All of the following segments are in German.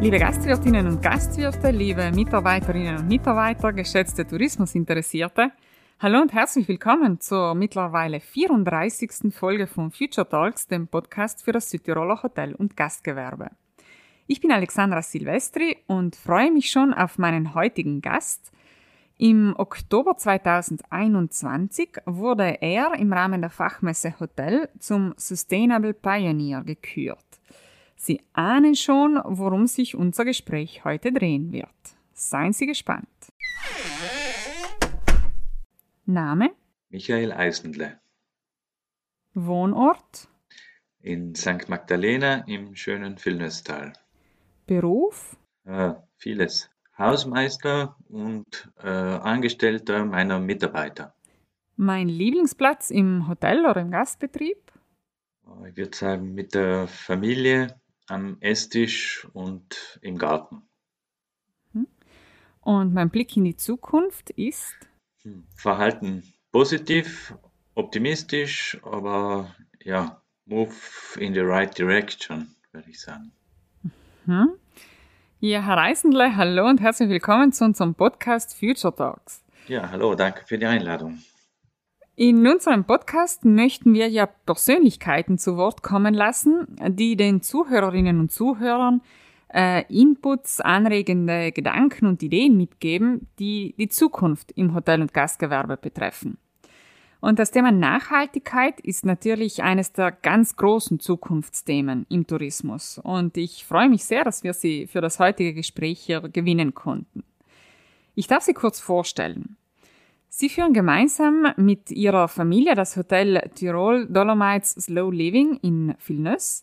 Liebe Gastwirtinnen und Gastwirte, liebe Mitarbeiterinnen und Mitarbeiter, geschätzte Tourismusinteressierte, hallo und herzlich willkommen zur mittlerweile 34. Folge von Future Talks, dem Podcast für das Südtiroler Hotel- und Gastgewerbe. Ich bin Alexandra Silvestri und freue mich schon auf meinen heutigen Gast. Im Oktober 2021 wurde er im Rahmen der Fachmesse Hotel zum Sustainable Pioneer gekürt. Sie ahnen schon, worum sich unser Gespräch heute drehen wird. Seien Sie gespannt. Name? Michael Eisenle. Wohnort? In St. Magdalena im schönen Vilnöstal. Beruf? Äh, vieles. Hausmeister und äh, Angestellter meiner Mitarbeiter. Mein Lieblingsplatz im Hotel oder im Gastbetrieb? Ich würde sagen, mit der Familie am Esstisch und im Garten. Mhm. Und mein Blick in die Zukunft ist? Hm, Verhalten positiv, optimistisch, aber ja, move in the right direction, würde ich sagen. Mhm. Ja, Herr Reisendle, hallo und herzlich willkommen zu unserem Podcast Future Talks. Ja, hallo, danke für die Einladung. In unserem Podcast möchten wir ja Persönlichkeiten zu Wort kommen lassen, die den Zuhörerinnen und Zuhörern äh, Inputs, anregende Gedanken und Ideen mitgeben, die die Zukunft im Hotel- und Gastgewerbe betreffen. Und das Thema Nachhaltigkeit ist natürlich eines der ganz großen Zukunftsthemen im Tourismus. Und ich freue mich sehr, dass wir Sie für das heutige Gespräch hier gewinnen konnten. Ich darf Sie kurz vorstellen. Sie führen gemeinsam mit ihrer Familie das Hotel Tirol Dolomites Slow Living in Vilnius,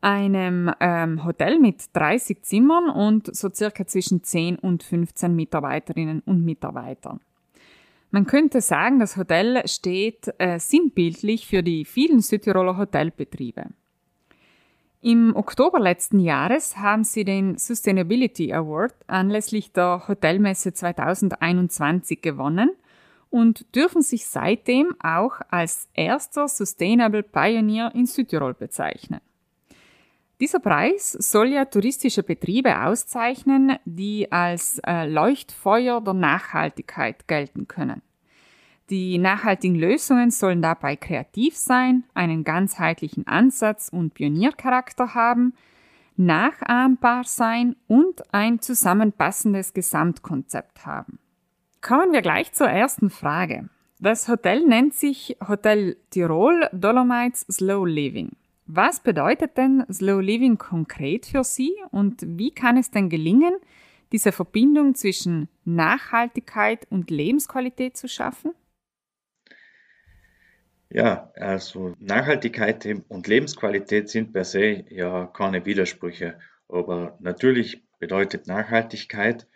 einem ähm, Hotel mit 30 Zimmern und so circa zwischen 10 und 15 Mitarbeiterinnen und Mitarbeitern. Man könnte sagen, das Hotel steht äh, sinnbildlich für die vielen Südtiroler Hotelbetriebe. Im Oktober letzten Jahres haben sie den Sustainability Award anlässlich der Hotelmesse 2021 gewonnen – und dürfen sich seitdem auch als erster Sustainable Pioneer in Südtirol bezeichnen. Dieser Preis soll ja touristische Betriebe auszeichnen, die als äh, Leuchtfeuer der Nachhaltigkeit gelten können. Die nachhaltigen Lösungen sollen dabei kreativ sein, einen ganzheitlichen Ansatz und Pioniercharakter haben, nachahmbar sein und ein zusammenpassendes Gesamtkonzept haben. Kommen wir gleich zur ersten Frage. Das Hotel nennt sich Hotel Tirol Dolomites Slow Living. Was bedeutet denn Slow Living konkret für Sie und wie kann es denn gelingen, diese Verbindung zwischen Nachhaltigkeit und Lebensqualität zu schaffen? Ja, also Nachhaltigkeit und Lebensqualität sind per se ja keine Widersprüche, aber natürlich bedeutet Nachhaltigkeit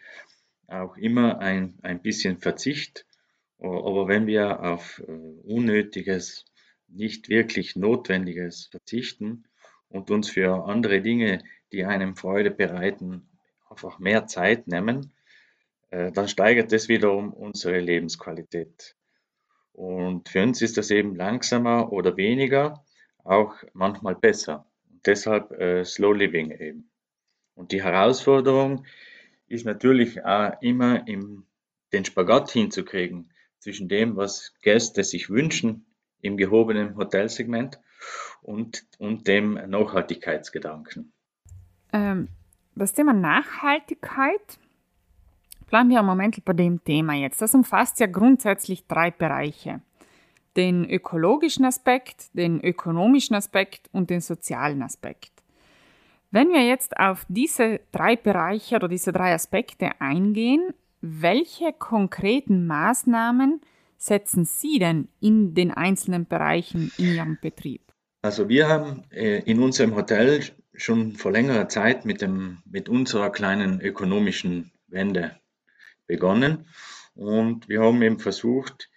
auch immer ein, ein bisschen Verzicht. Aber wenn wir auf äh, Unnötiges, nicht wirklich Notwendiges verzichten und uns für andere Dinge, die einem Freude bereiten, einfach mehr Zeit nehmen, äh, dann steigert das wiederum unsere Lebensqualität. Und für uns ist das eben langsamer oder weniger, auch manchmal besser. Und deshalb äh, Slow Living eben. Und die Herausforderung ist natürlich auch immer im, den Spagat hinzukriegen zwischen dem, was Gäste sich wünschen im gehobenen Hotelsegment und, und dem Nachhaltigkeitsgedanken. Ähm, das Thema Nachhaltigkeit bleiben wir im Moment bei dem Thema jetzt. Das umfasst ja grundsätzlich drei Bereiche. Den ökologischen Aspekt, den ökonomischen Aspekt und den sozialen Aspekt. Wenn wir jetzt auf diese drei Bereiche oder diese drei Aspekte eingehen, welche konkreten Maßnahmen setzen Sie denn in den einzelnen Bereichen in Ihrem Betrieb? Also wir haben äh, in unserem Hotel schon vor längerer Zeit mit, dem, mit unserer kleinen ökonomischen Wende begonnen und wir haben eben versucht,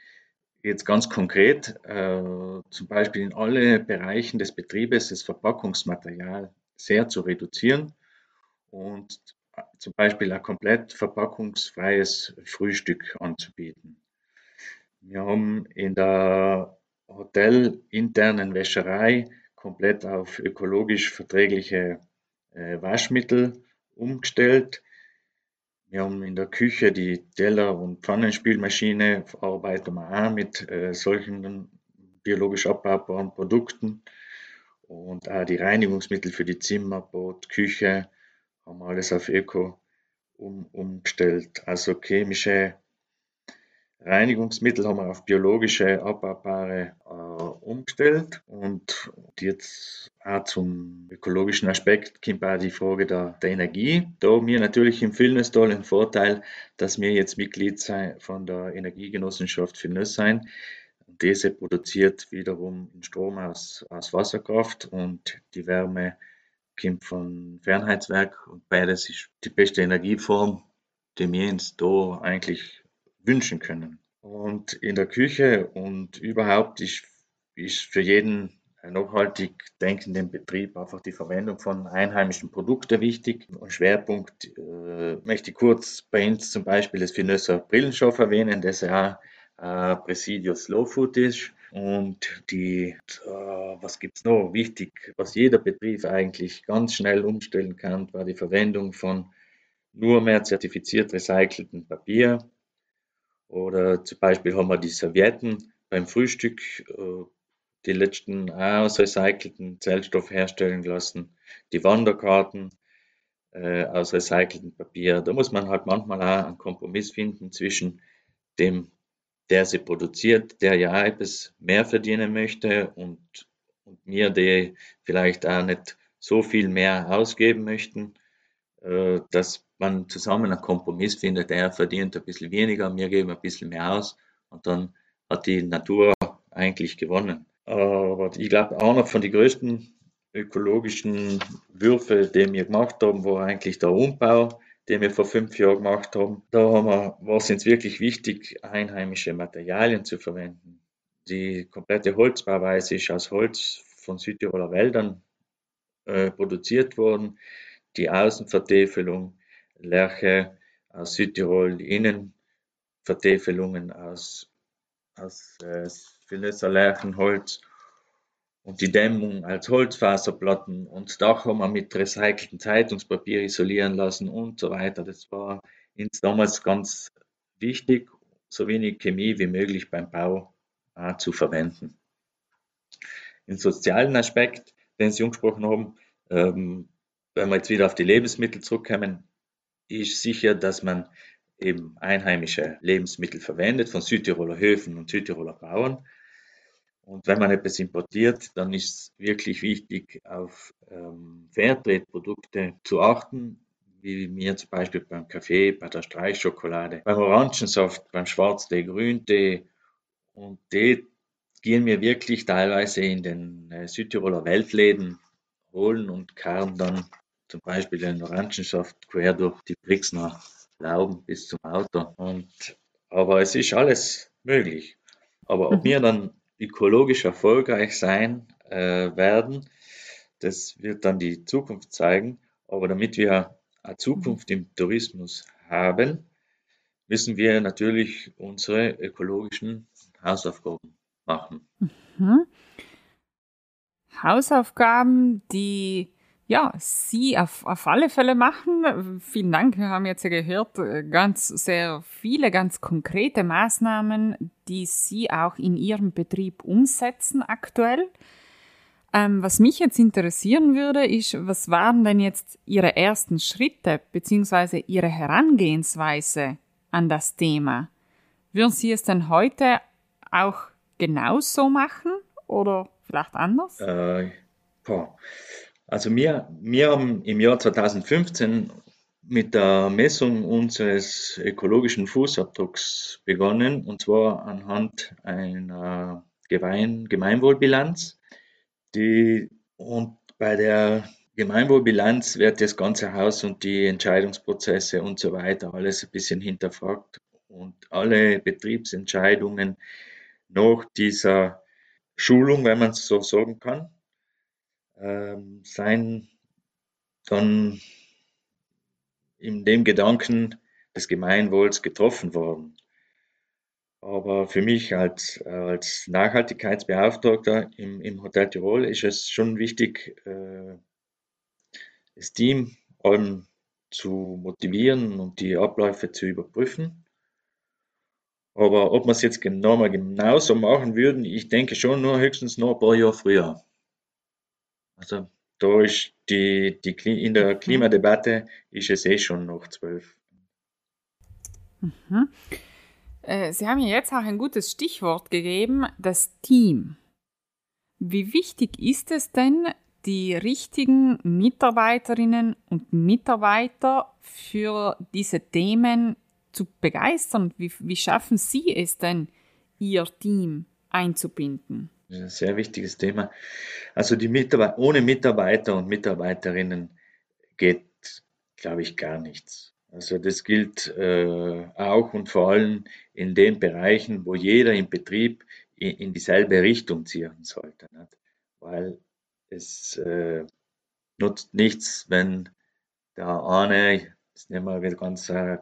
jetzt ganz konkret äh, zum Beispiel in alle Bereichen des Betriebes das Verpackungsmaterial sehr zu reduzieren und zum Beispiel ein komplett verpackungsfreies Frühstück anzubieten. Wir haben in der hotelinternen Wäscherei komplett auf ökologisch verträgliche äh, Waschmittel umgestellt. Wir haben in der Küche die Teller- und Pfannenspülmaschine, arbeiten wir auch mit äh, solchen biologisch abbaubaren Produkten. Und auch die Reinigungsmittel für die Zimmer, Bad, Küche haben wir alles auf Öko um, umgestellt. Also chemische Reinigungsmittel haben wir auf biologische, abbaubare äh, umgestellt. Und jetzt auch zum ökologischen Aspekt kommt auch die Frage der, der Energie. Da haben wir natürlich im Filnestal den Vorteil, dass wir jetzt Mitglied von der Energiegenossenschaft Filnes sein. Diese produziert wiederum Strom aus, aus Wasserkraft und die Wärme kommt von Fernheitswerk und beides ist die beste Energieform, die wir uns da eigentlich wünschen können. Und in der Küche und überhaupt ist, ist für jeden nachhaltig denkenden Betrieb einfach die Verwendung von einheimischen Produkten wichtig. Und Schwerpunkt äh, möchte ich kurz bei uns zum Beispiel das Finösser Brillenstoff erwähnen, das ja äh, Presidio Slow Food ist. Und die, äh, was gibt es noch? Wichtig, was jeder Betrieb eigentlich ganz schnell umstellen kann, war die Verwendung von nur mehr zertifiziert recyceltem Papier. Oder zum Beispiel haben wir die Servietten beim Frühstück, äh, die letzten aus recyceltem Zellstoff herstellen lassen. Die Wanderkarten äh, aus recyceltem Papier. Da muss man halt manchmal auch einen Kompromiss finden zwischen dem, der sie produziert, der ja etwas mehr verdienen möchte und, und mir, die vielleicht auch nicht so viel mehr ausgeben möchten, äh, dass man zusammen einen Kompromiss findet, er verdient ein bisschen weniger, wir geben ein bisschen mehr aus und dann hat die Natur eigentlich gewonnen. Aber ich glaube, einer von den größten ökologischen Würfe, die wir gemacht haben, war eigentlich der Umbau, den wir vor fünf Jahren gemacht haben. Da haben wir, war es uns wirklich wichtig, einheimische Materialien zu verwenden. Die komplette Holzbauweise ist aus Holz von Südtiroler Wäldern äh, produziert worden. Die Außenvertäfelung, Lerche aus Südtirol, die Innenvertäfelungen aus, aus äh, Philesser Lärchenholz und die Dämmung als Holzfaserplatten und Dach haben wir mit recyceltem Zeitungspapier isolieren lassen und so weiter. Das war uns damals ganz wichtig, so wenig Chemie wie möglich beim Bau äh, zu verwenden. Im sozialen Aspekt, den Sie angesprochen haben, ähm, wenn wir jetzt wieder auf die Lebensmittel zurückkommen, ist sicher, dass man eben einheimische Lebensmittel verwendet von Südtiroler Höfen und Südtiroler Bauern. Und wenn man etwas importiert, dann ist es wirklich wichtig, auf ähm, Fairtrade-Produkte zu achten, wie mir zum Beispiel beim Kaffee, bei der Streichschokolade, beim Orangensaft, beim Schwarztee, Grüntee. Und die gehen wir wirklich teilweise in den äh, Südtiroler Weltläden holen und karren dann zum Beispiel den Orangensaft quer durch die Brixner Lauben bis zum Auto. Und, aber es ist alles möglich. Aber ob mhm. wir dann ökologisch erfolgreich sein äh, werden, das wird dann die Zukunft zeigen. Aber damit wir eine Zukunft im Tourismus haben, müssen wir natürlich unsere ökologischen Hausaufgaben machen. Mhm. Hausaufgaben, die ja, Sie auf, auf alle Fälle machen. Vielen Dank. Wir haben jetzt ja gehört, äh, ganz sehr viele, ganz konkrete Maßnahmen, die Sie auch in Ihrem Betrieb umsetzen aktuell. Ähm, was mich jetzt interessieren würde, ist, was waren denn jetzt Ihre ersten Schritte beziehungsweise Ihre Herangehensweise an das Thema? Würden Sie es denn heute auch genauso machen oder vielleicht anders? Äh, boah. Also wir, wir haben im Jahr 2015 mit der Messung unseres ökologischen Fußabdrucks begonnen, und zwar anhand einer Gemein Gemeinwohlbilanz. Die, und bei der Gemeinwohlbilanz wird das ganze Haus und die Entscheidungsprozesse und so weiter alles ein bisschen hinterfragt und alle Betriebsentscheidungen nach dieser Schulung, wenn man es so sagen kann, ähm, sein dann in dem Gedanken des Gemeinwohls getroffen worden. Aber für mich als, als Nachhaltigkeitsbeauftragter im, im Hotel Tirol ist es schon wichtig, äh, das Team allem zu motivieren und die Abläufe zu überprüfen. Aber ob wir es jetzt nochmal genauso machen würden, ich denke schon nur höchstens noch ein paar Jahre früher. Also da ist die, die in der mhm. Klimadebatte ist es eh schon noch zwölf. Mhm. Äh, Sie haben ja jetzt auch ein gutes Stichwort gegeben, das Team. Wie wichtig ist es denn, die richtigen Mitarbeiterinnen und Mitarbeiter für diese Themen zu begeistern? Wie, wie schaffen Sie es denn, Ihr Team einzubinden? Das ist ein sehr wichtiges Thema. Also die Mitarbeiter, ohne Mitarbeiter und Mitarbeiterinnen geht, glaube ich, gar nichts. Also das gilt äh, auch und vor allem in den Bereichen, wo jeder im Betrieb in, in dieselbe Richtung ziehen sollte. Nicht? Weil es äh, nutzt nichts, wenn der eine, das nehmen wir ein ganz äh,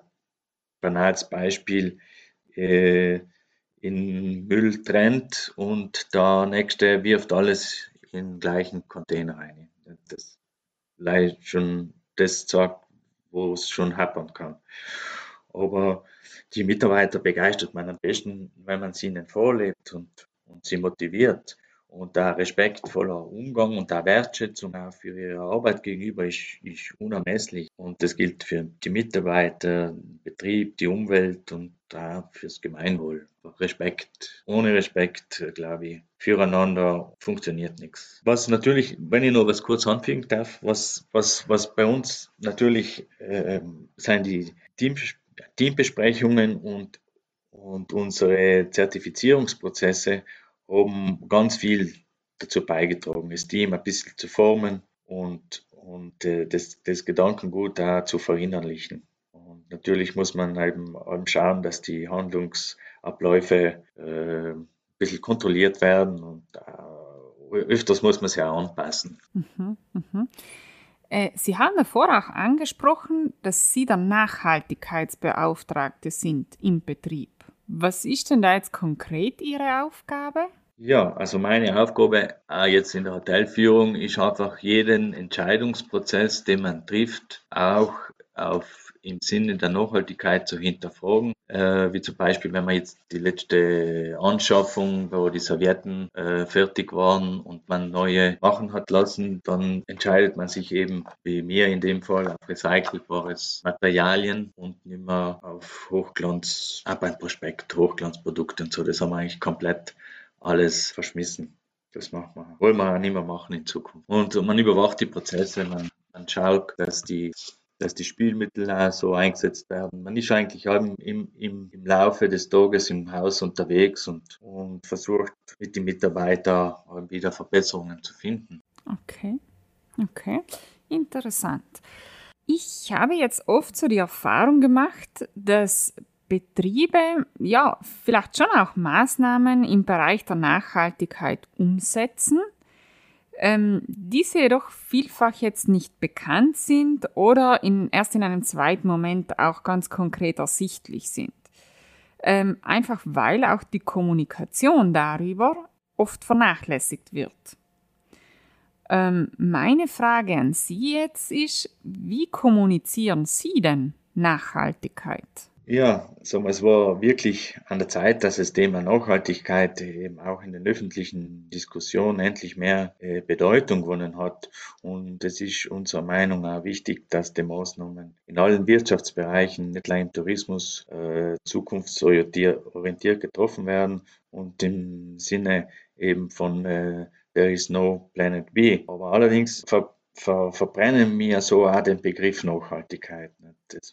banales Beispiel, äh, in Müll trennt und der nächste wirft alles in den gleichen Container rein. Das vielleicht schon das sagt, wo es schon happern kann. Aber die Mitarbeiter begeistert man am besten, wenn man sie ihnen vorlebt und, und sie motiviert. Und der respektvoller Umgang und der Wertschätzung auch für ihre Arbeit gegenüber ist, ist unermesslich. Und das gilt für die Mitarbeiter, den Betrieb, die Umwelt und auch fürs Gemeinwohl. Respekt. Ohne Respekt, glaube ich, füreinander funktioniert nichts. Was natürlich, wenn ich noch was kurz anfügen darf, was, was, was bei uns natürlich äh, sind die Team, Teambesprechungen und, und unsere Zertifizierungsprozesse haben ganz viel dazu beigetragen, das Team ein bisschen zu formen und, und äh, das, das Gedankengut da zu verinnerlichen. Und natürlich muss man eben, eben schauen, dass die Handlungsabläufe äh, ein bisschen kontrolliert werden und äh, öfters muss man sie auch anpassen. Mhm, mh. Äh, sie haben davor auch angesprochen, dass Sie der Nachhaltigkeitsbeauftragte sind im Betrieb. Was ist denn da jetzt konkret Ihre Aufgabe? Ja, also meine Aufgabe äh, jetzt in der Hotelführung ist einfach jeden Entscheidungsprozess, den man trifft, auch auf im Sinne der Nachhaltigkeit zu hinterfragen, äh, wie zum Beispiel, wenn man jetzt die letzte Anschaffung, wo die Servietten äh, fertig waren und man neue machen hat lassen, dann entscheidet man sich eben, wie mir in dem Fall, auf recycelbares Materialien und nicht mehr auf Hochglanz, ab ein Prospekt, Hochglanzprodukte und so. Das haben wir eigentlich komplett alles verschmissen. Das macht man, wollen wir nicht mehr machen in Zukunft. Und man überwacht die Prozesse, man, man schaut, dass die dass die Spielmittel auch so eingesetzt werden. Man ist eigentlich im, im, im Laufe des Tages im Haus unterwegs und, und versucht mit den Mitarbeitern wieder Verbesserungen zu finden. Okay, okay, interessant. Ich habe jetzt oft so die Erfahrung gemacht, dass Betriebe ja vielleicht schon auch Maßnahmen im Bereich der Nachhaltigkeit umsetzen, ähm, diese jedoch vielfach jetzt nicht bekannt sind oder in, erst in einem zweiten Moment auch ganz konkret ersichtlich sind. Ähm, einfach weil auch die Kommunikation darüber oft vernachlässigt wird. Ähm, meine Frage an Sie jetzt ist, wie kommunizieren Sie denn Nachhaltigkeit? Ja, also es war wirklich an der Zeit, dass das Thema Nachhaltigkeit eben auch in den öffentlichen Diskussionen endlich mehr äh, Bedeutung gewonnen hat. Und es ist unserer Meinung nach wichtig, dass die Maßnahmen in allen Wirtschaftsbereichen, nicht nur im Tourismus, äh, zukunftsorientiert getroffen werden und im Sinne eben von äh, There is no planet B. Aber allerdings ver ver, verbrennen wir so auch den Begriff Nachhaltigkeit.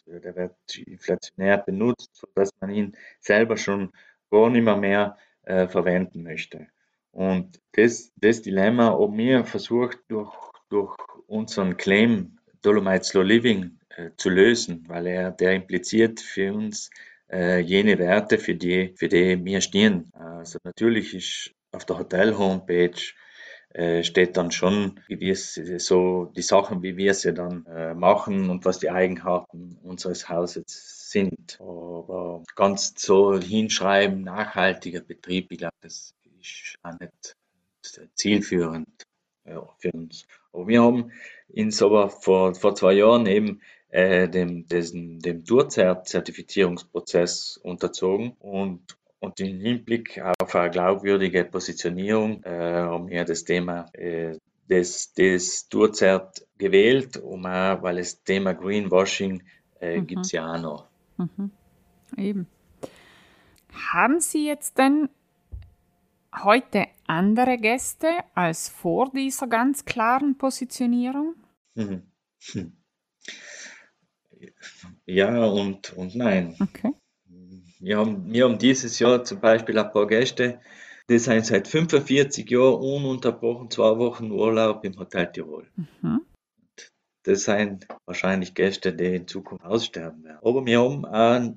Der wird inflationär benutzt, sodass man ihn selber schon gar nicht mehr, mehr äh, verwenden möchte. Und das, das Dilemma, ob wir versucht, durch, durch unseren Claim Dolomite Slow Living äh, zu lösen, weil er, der impliziert für uns äh, jene Werte, für die, für die wir stehen. Also natürlich ist auf der Hotel-Homepage äh, steht dann schon, wie wir so die Sachen, wie wir sie dann äh, machen und was die Eigenheiten unseres Hauses sind. Aber ganz so hinschreiben, nachhaltiger Betrieb, ich glaube, das ist auch nicht zielführend ja, für uns. Aber wir haben uns aber vor, vor zwei Jahren eben äh, dem, dessen, dem Durzert-Zertifizierungsprozess unterzogen und und im Hinblick auf eine glaubwürdige Positionierung äh, haben wir das Thema äh, des, des Durzert gewählt, um auch, weil das Thema Greenwashing äh, mhm. gibt es ja auch noch. Mhm. Eben. Haben Sie jetzt denn heute andere Gäste als vor dieser ganz klaren Positionierung? Mhm. Hm. Ja und, und nein. Okay. Wir haben, wir haben dieses Jahr zum Beispiel ein paar Gäste, die sind seit 45 Jahren ununterbrochen zwei Wochen Urlaub im Hotel Tirol. Mhm. Das sind wahrscheinlich Gäste, die in Zukunft aussterben werden. Aber wir haben auch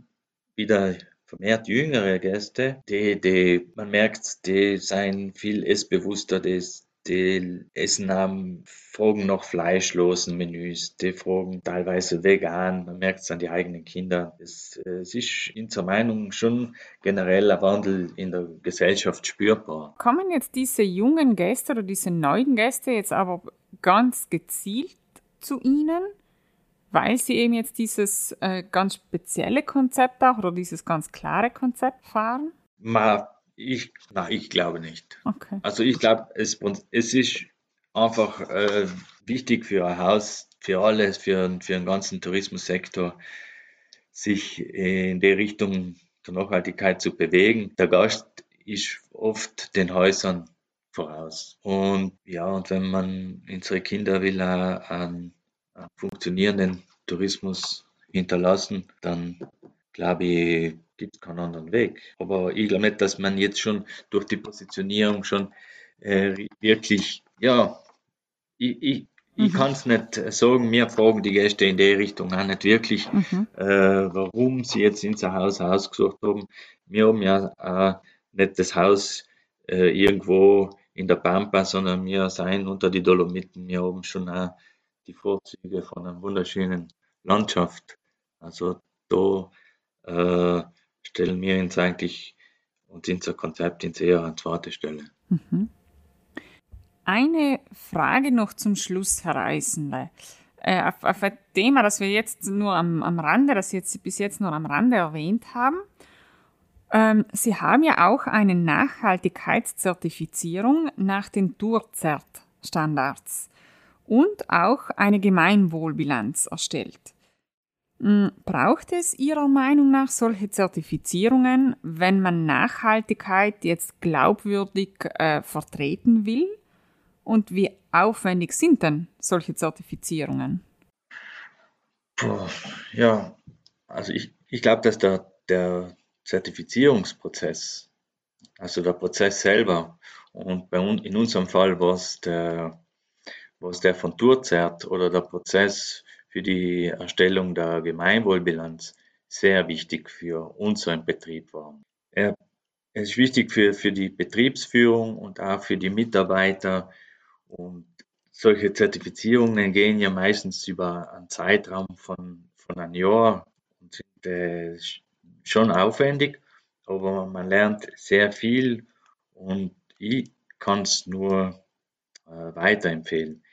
wieder vermehrt jüngere Gäste, die, die man merkt, die sind viel essbewusster, die, die essen am, fragen nach fleischlosen Menüs, die fragen teilweise vegan, man merkt es an die eigenen Kinder. Es, es ist in der Meinung schon generell ein Wandel in der Gesellschaft spürbar. Kommen jetzt diese jungen Gäste oder diese neuen Gäste jetzt aber ganz gezielt zu Ihnen? weil sie eben jetzt dieses äh, ganz spezielle Konzept auch oder dieses ganz klare Konzept fahren? Ma, ich, na, ich glaube nicht. Okay. Also ich glaube, es, es ist einfach äh, wichtig für ein Haus, für alles, für, für den ganzen Tourismussektor, sich in die Richtung der Nachhaltigkeit zu bewegen. Der Gast ist oft den Häusern voraus. Und ja, und wenn man unsere Kinder will, einen funktionierenden Tourismus hinterlassen, dann glaube ich, gibt es keinen anderen Weg. Aber ich glaube nicht, dass man jetzt schon durch die Positionierung schon äh, wirklich, ja, ich, ich, ich mhm. kann es nicht sagen, mir fragen die Gäste in die Richtung auch nicht wirklich, mhm. äh, warum sie jetzt unser Haus ausgesucht haben. Wir haben ja auch nicht das Haus äh, irgendwo in der Pampa, sondern wir sind unter die Dolomiten. Wir haben schon auch die Vorzüge von einer wunderschönen Landschaft. Also da äh, stellen wir uns eigentlich und unser Konzept ins eher an zweite Stelle. Mhm. Eine Frage noch zum Schluss, Herr Eisenle. Äh, auf, auf, ein Thema, das wir jetzt nur am, am Rande, das jetzt bis jetzt nur am Rande erwähnt haben. Ähm, Sie haben ja auch eine Nachhaltigkeitszertifizierung nach den Tourzert-Standards und auch eine Gemeinwohlbilanz erstellt. Hm, braucht es Ihrer Meinung nach solche Zertifizierungen, wenn man Nachhaltigkeit jetzt glaubwürdig äh, vertreten will? Und wie aufwendig sind denn solche Zertifizierungen? Puh, ja, also ich, ich glaube, dass der, der Zertifizierungsprozess, also der Prozess selber, und bei uns, in unserem Fall war es der was der von Tourzert oder der Prozess für die Erstellung der Gemeinwohlbilanz sehr wichtig für unseren Betrieb war. Er ist wichtig für, für die Betriebsführung und auch für die Mitarbeiter. Und solche Zertifizierungen gehen ja meistens über einen Zeitraum von, von einem Jahr und sind äh, schon aufwendig, aber man lernt sehr viel und ich kann es nur äh, weiterempfehlen.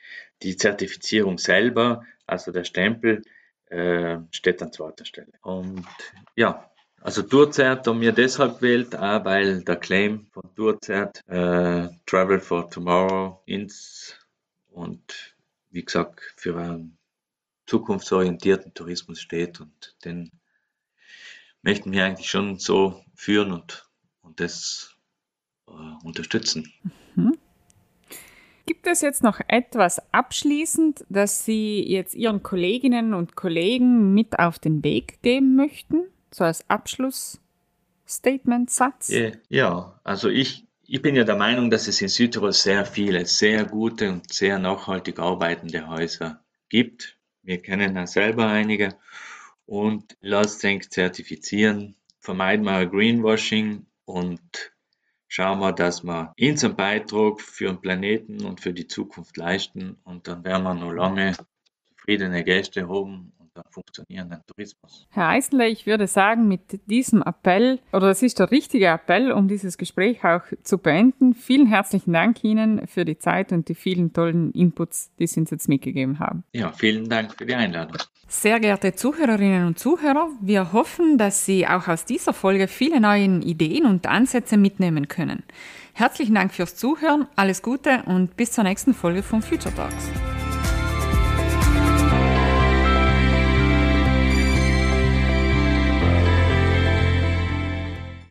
Die Zertifizierung selber, also der Stempel, äh, steht an zweiter Stelle. Und ja, also Tourzert haben wir deshalb gewählt, auch weil der Claim von Tourzert äh, Travel for Tomorrow ins und wie gesagt für einen zukunftsorientierten Tourismus steht und den möchten wir eigentlich schon so führen und, und das äh, unterstützen. Mhm. Gibt es jetzt noch etwas abschließend, das Sie jetzt Ihren Kolleginnen und Kollegen mit auf den Weg geben möchten? So als Abschlussstatement-Satz? Ja, also ich, ich bin ja der Meinung, dass es in Südtirol sehr viele, sehr gute und sehr nachhaltig arbeitende Häuser gibt. Wir kennen ja selber einige. Und lasst uns zertifizieren, vermeiden wir Greenwashing und schauen wir, dass wir unseren Beitrag für den Planeten und für die Zukunft leisten. Und dann werden wir noch lange zufriedene Gäste haben unter funktionierenden Tourismus. Herr Eisenle, ich würde sagen, mit diesem Appell, oder es ist der richtige Appell, um dieses Gespräch auch zu beenden. Vielen herzlichen Dank Ihnen für die Zeit und die vielen tollen Inputs, die Sie uns jetzt mitgegeben haben. Ja, vielen Dank für die Einladung. Sehr geehrte Zuhörerinnen und Zuhörer, wir hoffen, dass Sie auch aus dieser Folge viele neue Ideen und Ansätze mitnehmen können. Herzlichen Dank fürs Zuhören, alles Gute und bis zur nächsten Folge von Future Talks.